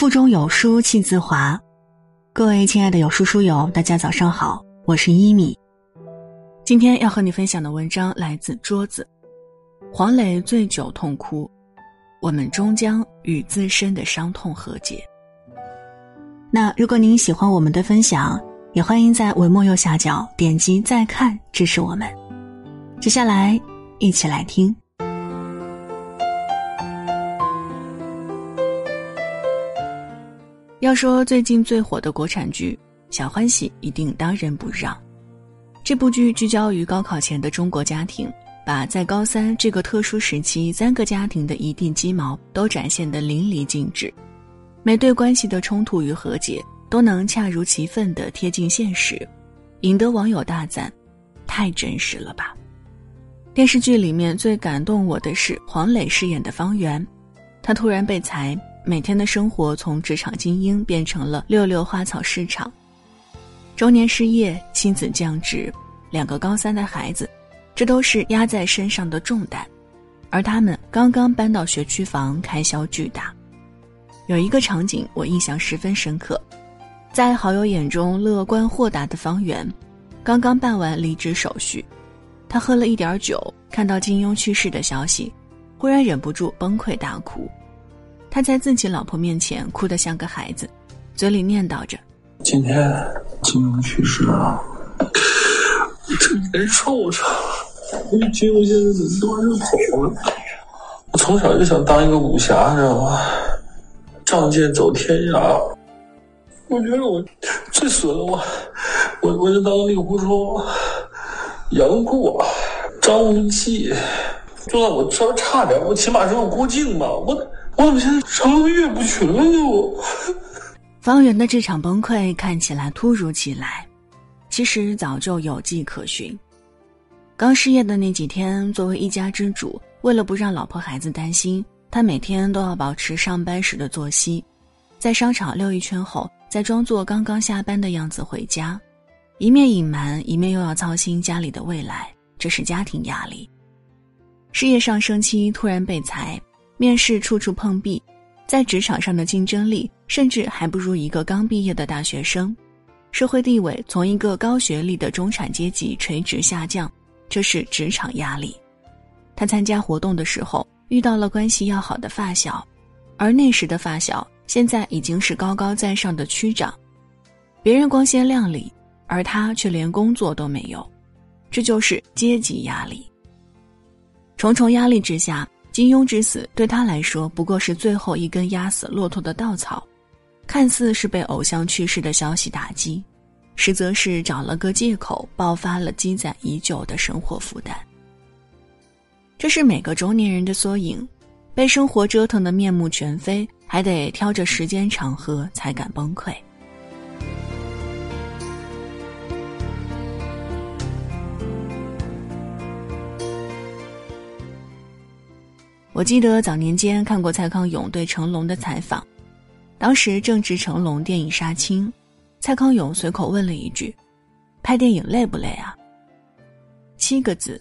腹中有书气自华，各位亲爱的有书书友，大家早上好，我是一米。今天要和你分享的文章来自桌子。黄磊醉酒痛哭，我们终将与自身的伤痛和解。那如果您喜欢我们的分享，也欢迎在文末右下角点击再看支持我们。接下来，一起来听。要说最近最火的国产剧《小欢喜》，一定当仁不让。这部剧聚焦于高考前的中国家庭，把在高三这个特殊时期三个家庭的一地鸡毛都展现得淋漓尽致，每对关系的冲突与和解都能恰如其分地贴近现实，引得网友大赞：“太真实了吧！”电视剧里面最感动我的是黄磊饰演的方圆，他突然被裁。每天的生活从职场精英变成了六六花草市场，中年失业，妻子降职，两个高三的孩子，这都是压在身上的重担。而他们刚刚搬到学区房，开销巨大。有一个场景我印象十分深刻，在好友眼中乐观豁达的方圆，刚刚办完离职手续，他喝了一点酒，看到金庸去世的消息，忽然忍不住崩溃大哭。他在自己老婆面前哭得像个孩子，嘴里念叨着：“今天金庸去世了，这难受着。因为金庸现在人都是走了。我从小就想当一个武侠，知道吗？仗剑走天涯。我觉得我最损了，我我我就当令狐冲、杨过、张无忌，就算我稍微差点，我起码是个郭靖嘛，我。”我怎么现在成岳不群了呢？我 方圆的这场崩溃看起来突如其来，其实早就有迹可循。刚失业的那几天，作为一家之主，为了不让老婆孩子担心，他每天都要保持上班时的作息，在商场溜一圈后，再装作刚刚下班的样子回家，一面隐瞒，一面又要操心家里的未来，这是家庭压力。事业上升期突然被裁。面试处处碰壁，在职场上的竞争力甚至还不如一个刚毕业的大学生，社会地位从一个高学历的中产阶级垂直下降，这是职场压力。他参加活动的时候遇到了关系要好的发小，而那时的发小现在已经是高高在上的区长，别人光鲜亮丽，而他却连工作都没有，这就是阶级压力。重重压力之下。金庸之死对他来说不过是最后一根压死骆驼的稻草，看似是被偶像去世的消息打击，实则是找了个借口爆发了积攒已久的生活负担。这是每个中年人的缩影，被生活折腾的面目全非，还得挑着时间场合才敢崩溃。我记得早年间看过蔡康永对成龙的采访，当时正值成龙电影杀青，蔡康永随口问了一句：“拍电影累不累啊？”七个字，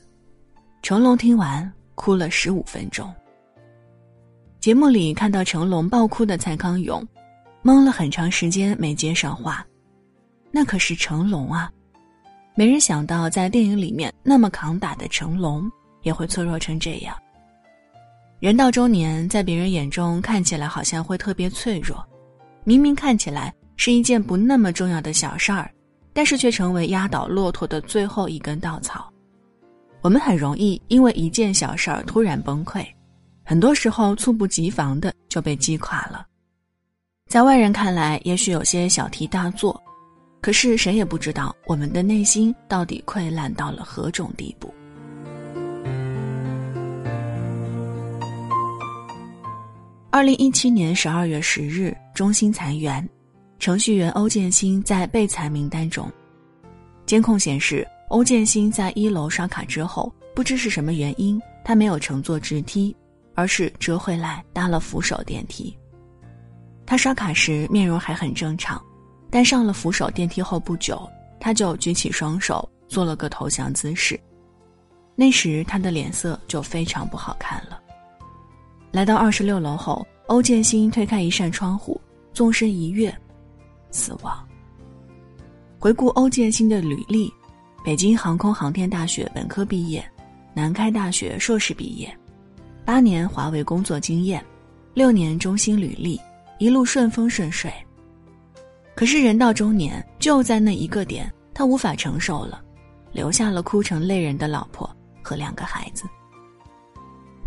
成龙听完哭了十五分钟。节目里看到成龙爆哭的蔡康永，懵了很长时间没接上话，那可是成龙啊！没人想到在电影里面那么扛打的成龙也会脆弱成这样。人到中年，在别人眼中看起来好像会特别脆弱，明明看起来是一件不那么重要的小事儿，但是却成为压倒骆驼的最后一根稻草。我们很容易因为一件小事儿突然崩溃，很多时候猝不及防的就被击垮了。在外人看来，也许有些小题大做，可是谁也不知道我们的内心到底溃烂到了何种地步。二零一七年十二月十日，中兴裁员，程序员欧建新在被裁名单中。监控显示，欧建新在一楼刷卡之后，不知是什么原因，他没有乘坐直梯，而是折回来搭了扶手电梯。他刷卡时面容还很正常，但上了扶手电梯后不久，他就举起双手做了个投降姿势。那时他的脸色就非常不好看了。来到二十六楼后，欧建新推开一扇窗户，纵身一跃，死亡。回顾欧建新的履历：北京航空航天大学本科毕业，南开大学硕士毕业，八年华为工作经验，六年中兴履历，一路顺风顺水。可是人到中年，就在那一个点，他无法承受了，留下了哭成泪人的老婆和两个孩子。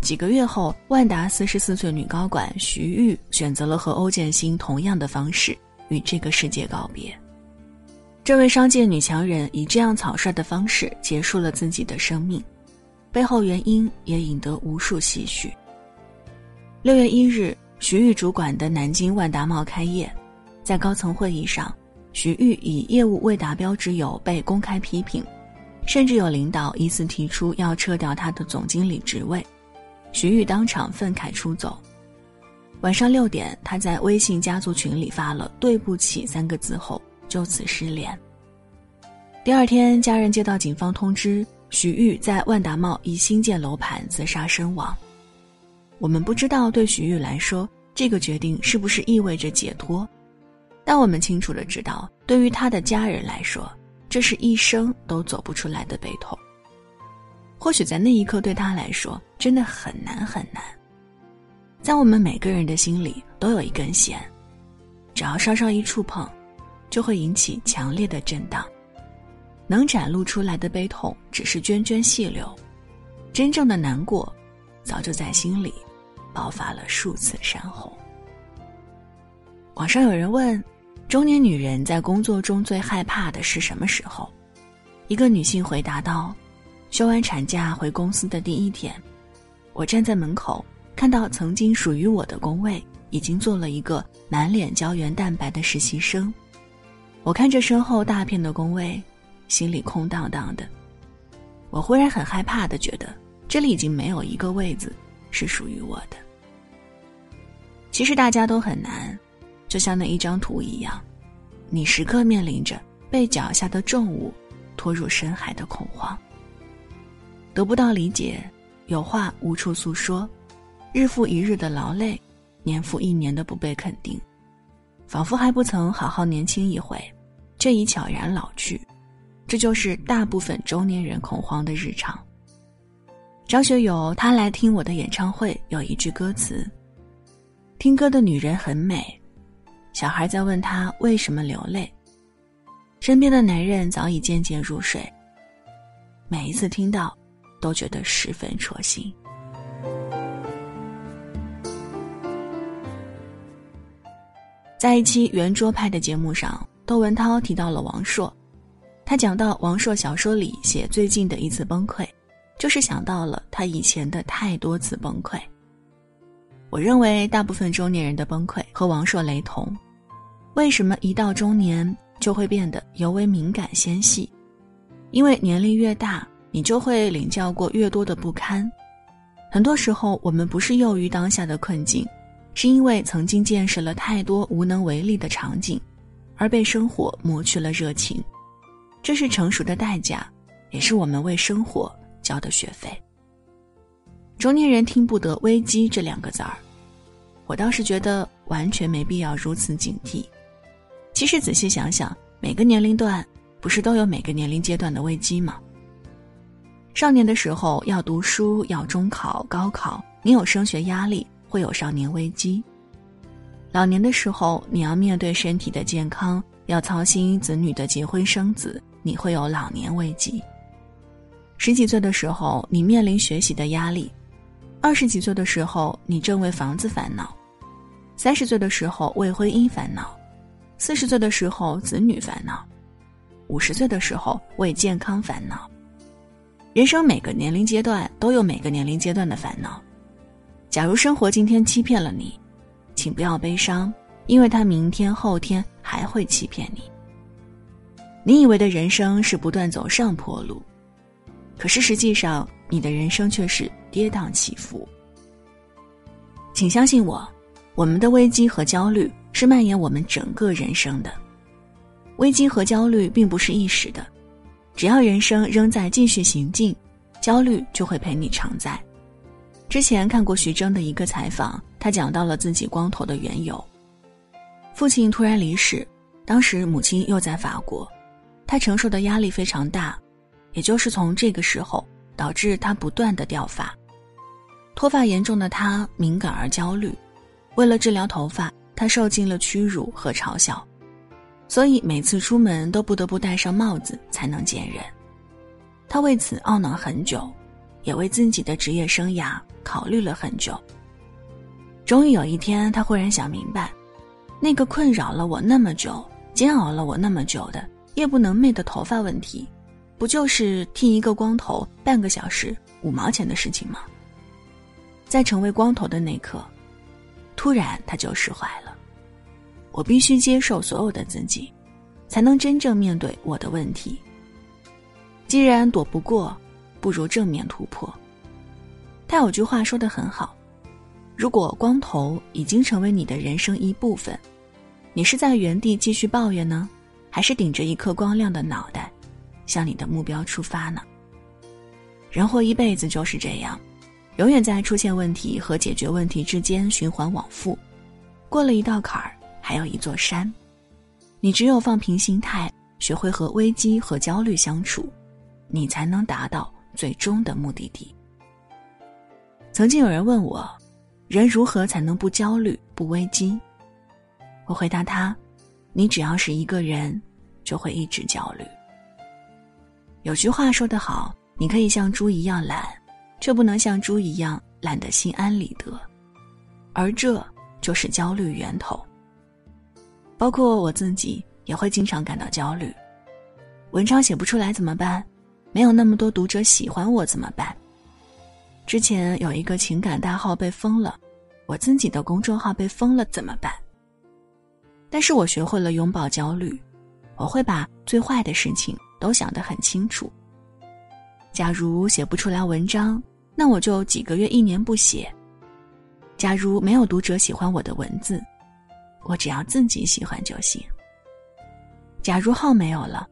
几个月后，万达四十四岁女高管徐玉选择了和欧建新同样的方式与这个世界告别。这位商界女强人以这样草率的方式结束了自己的生命，背后原因也引得无数唏嘘。六月一日，徐玉主管的南京万达茂开业。在高层会议上，徐玉以业务未达标之由被公开批评，甚至有领导疑似提出要撤掉他的总经理职位，徐玉当场愤慨出走。晚上六点，他在微信家族群里发了“对不起”三个字后，就此失联。第二天，家人接到警方通知，徐玉在万达茂一新建楼盘自杀身亡。我们不知道对徐玉来说，这个决定是不是意味着解脱。但我们清楚的知道，对于他的家人来说，这是一生都走不出来的悲痛。或许在那一刻，对他来说真的很难很难。在我们每个人的心里，都有一根弦，只要稍稍一触碰，就会引起强烈的震荡。能展露出来的悲痛，只是涓涓细流；真正的难过，早就在心里爆发了数次山洪。网上有人问。中年女人在工作中最害怕的是什么时候？一个女性回答道：“休完产假回公司的第一天，我站在门口，看到曾经属于我的工位已经做了一个满脸胶原蛋白的实习生。我看着身后大片的工位，心里空荡荡的。我忽然很害怕的觉得，这里已经没有一个位子是属于我的。其实大家都很难。”就像那一张图一样，你时刻面临着被脚下的重物拖入深海的恐慌，得不到理解，有话无处诉说，日复一日的劳累，年复一年的不被肯定，仿佛还不曾好好年轻一回，却已悄然老去，这就是大部分中年人恐慌的日常。张学友他来听我的演唱会，有一句歌词：“听歌的女人很美。”小孩在问他为什么流泪，身边的男人早已渐渐入睡。每一次听到，都觉得十分戳心。在一期圆桌派的节目上，窦文涛提到了王朔，他讲到王朔小说里写最近的一次崩溃，就是想到了他以前的太多次崩溃。我认为大部分中年人的崩溃和王朔雷同。为什么一到中年就会变得尤为敏感纤细？因为年龄越大，你就会领教过越多的不堪。很多时候，我们不是囿于当下的困境，是因为曾经见识了太多无能为力的场景，而被生活磨去了热情。这是成熟的代价，也是我们为生活交的学费。中年人听不得“危机”这两个字儿，我倒是觉得完全没必要如此警惕。其实仔细想想，每个年龄段不是都有每个年龄阶段的危机吗？少年的时候要读书，要中考、高考，你有升学压力，会有少年危机；老年的时候，你要面对身体的健康，要操心子女的结婚生子，你会有老年危机。十几岁的时候，你面临学习的压力。二十几岁的时候，你正为房子烦恼；三十岁的时候为婚姻烦恼；四十岁的时候子女烦恼；五十岁的时候为健康烦恼。人生每个年龄阶段都有每个年龄阶段的烦恼。假如生活今天欺骗了你，请不要悲伤，因为他明天后天还会欺骗你。你以为的人生是不断走上坡路，可是实际上你的人生却是。跌宕起伏，请相信我，我们的危机和焦虑是蔓延我们整个人生的。危机和焦虑并不是一时的，只要人生仍在继续行进，焦虑就会陪你常在。之前看过徐峥的一个采访，他讲到了自己光头的缘由。父亲突然离世，当时母亲又在法国，他承受的压力非常大，也就是从这个时候导致他不断的掉发。脱发严重的他敏感而焦虑，为了治疗头发，他受尽了屈辱和嘲笑，所以每次出门都不得不戴上帽子才能见人。他为此懊恼很久，也为自己的职业生涯考虑了很久。终于有一天，他忽然想明白，那个困扰了我那么久、煎熬了我那么久的夜不能寐的头发问题，不就是剃一个光头半个小时五毛钱的事情吗？在成为光头的那刻，突然他就释怀了。我必须接受所有的自己，才能真正面对我的问题。既然躲不过，不如正面突破。他有句话说的很好：如果光头已经成为你的人生一部分，你是在原地继续抱怨呢，还是顶着一颗光亮的脑袋，向你的目标出发呢？人活一辈子就是这样，永远在出现问题和解决问题之间循环往复。过了一道坎儿，还有一座山。你只有放平心态，学会和危机和焦虑相处。你才能达到最终的目的地。曾经有人问我，人如何才能不焦虑、不危机？我回答他：你只要是一个人，就会一直焦虑。有句话说得好，你可以像猪一样懒，却不能像猪一样懒得心安理得，而这就是焦虑源头。包括我自己也会经常感到焦虑，文章写不出来怎么办？没有那么多读者喜欢我怎么办？之前有一个情感大号被封了，我自己的公众号被封了怎么办？但是我学会了拥抱焦虑，我会把最坏的事情都想得很清楚。假如写不出来文章，那我就几个月、一年不写。假如没有读者喜欢我的文字，我只要自己喜欢就行。假如号没有了，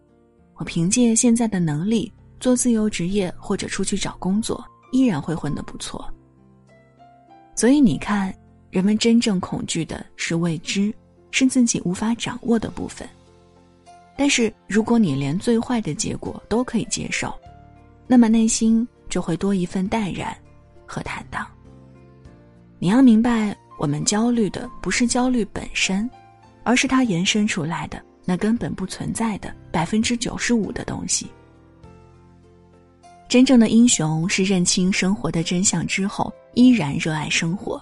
我凭借现在的能力。做自由职业或者出去找工作，依然会混得不错。所以你看，人们真正恐惧的是未知，是自己无法掌握的部分。但是如果你连最坏的结果都可以接受，那么内心就会多一份淡然和坦荡。你要明白，我们焦虑的不是焦虑本身，而是它延伸出来的那根本不存在的百分之九十五的东西。真正的英雄是认清生活的真相之后，依然热爱生活。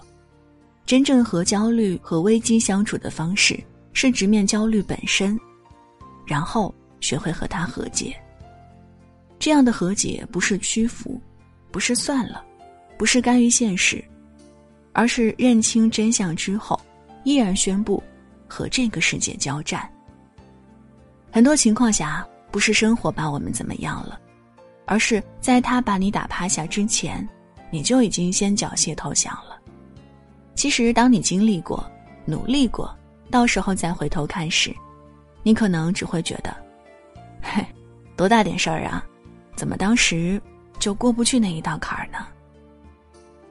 真正和焦虑和危机相处的方式，是直面焦虑本身，然后学会和他和解。这样的和解不是屈服，不是算了，不是甘于现实，而是认清真相之后，依然宣布和这个世界交战。很多情况下，不是生活把我们怎么样了。而是在他把你打趴下之前，你就已经先缴械投降了。其实，当你经历过、努力过，到时候再回头看时，你可能只会觉得，嘿，多大点事儿啊，怎么当时就过不去那一道坎儿呢？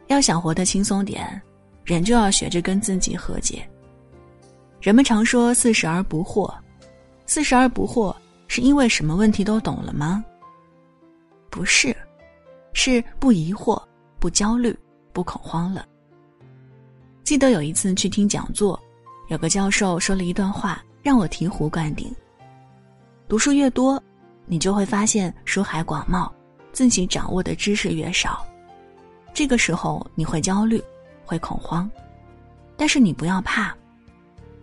要想活得轻松点，人就要学着跟自己和解。人们常说“四十而不惑”，四十而不惑，是因为什么问题都懂了吗？不是，是不疑惑、不焦虑、不恐慌了。记得有一次去听讲座，有个教授说了一段话，让我醍醐灌顶。读书越多，你就会发现书海广袤，自己掌握的知识越少。这个时候你会焦虑，会恐慌，但是你不要怕。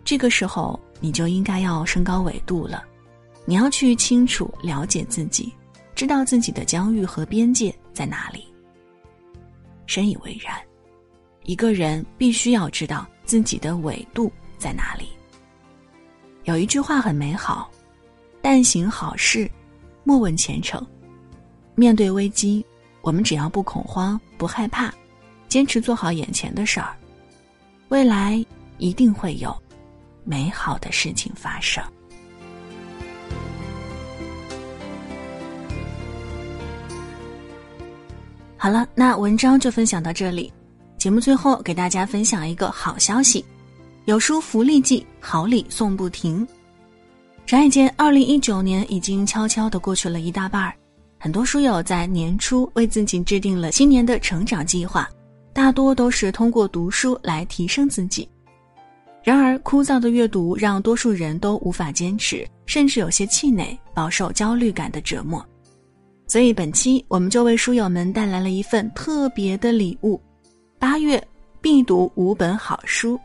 这个时候你就应该要升高纬度了，你要去清楚了解自己。知道自己的疆域和边界在哪里。深以为然，一个人必须要知道自己的纬度在哪里。有一句话很美好：“但行好事，莫问前程。”面对危机，我们只要不恐慌、不害怕，坚持做好眼前的事儿，未来一定会有美好的事情发生。好了，那文章就分享到这里。节目最后给大家分享一个好消息，有书福利季，好礼送不停。转眼间，二零一九年已经悄悄的过去了一大半儿。很多书友在年初为自己制定了新年的成长计划，大多都是通过读书来提升自己。然而，枯燥的阅读让多数人都无法坚持，甚至有些气馁，饱受焦虑感的折磨。所以，本期我们就为书友们带来了一份特别的礼物：八月必读五本好书。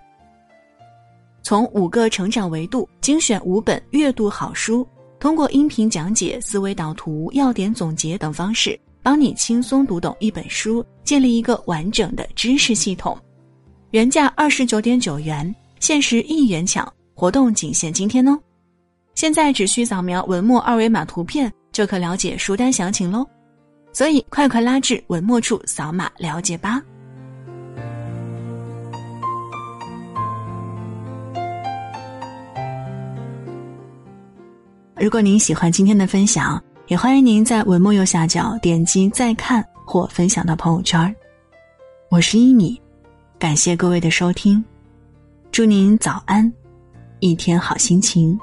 从五个成长维度精选五本阅读好书。通过音频讲解、思维导图、要点总结等方式，帮你轻松读懂一本书，建立一个完整的知识系统。原价二十九点九元，限时一元抢，活动仅限今天哦！现在只需扫描文末二维码图片，就可了解书单详情喽。所以快快拉至文末处扫码了解吧。如果您喜欢今天的分享，也欢迎您在文末右下角点击再看或分享到朋友圈。我是一米，感谢各位的收听，祝您早安，一天好心情。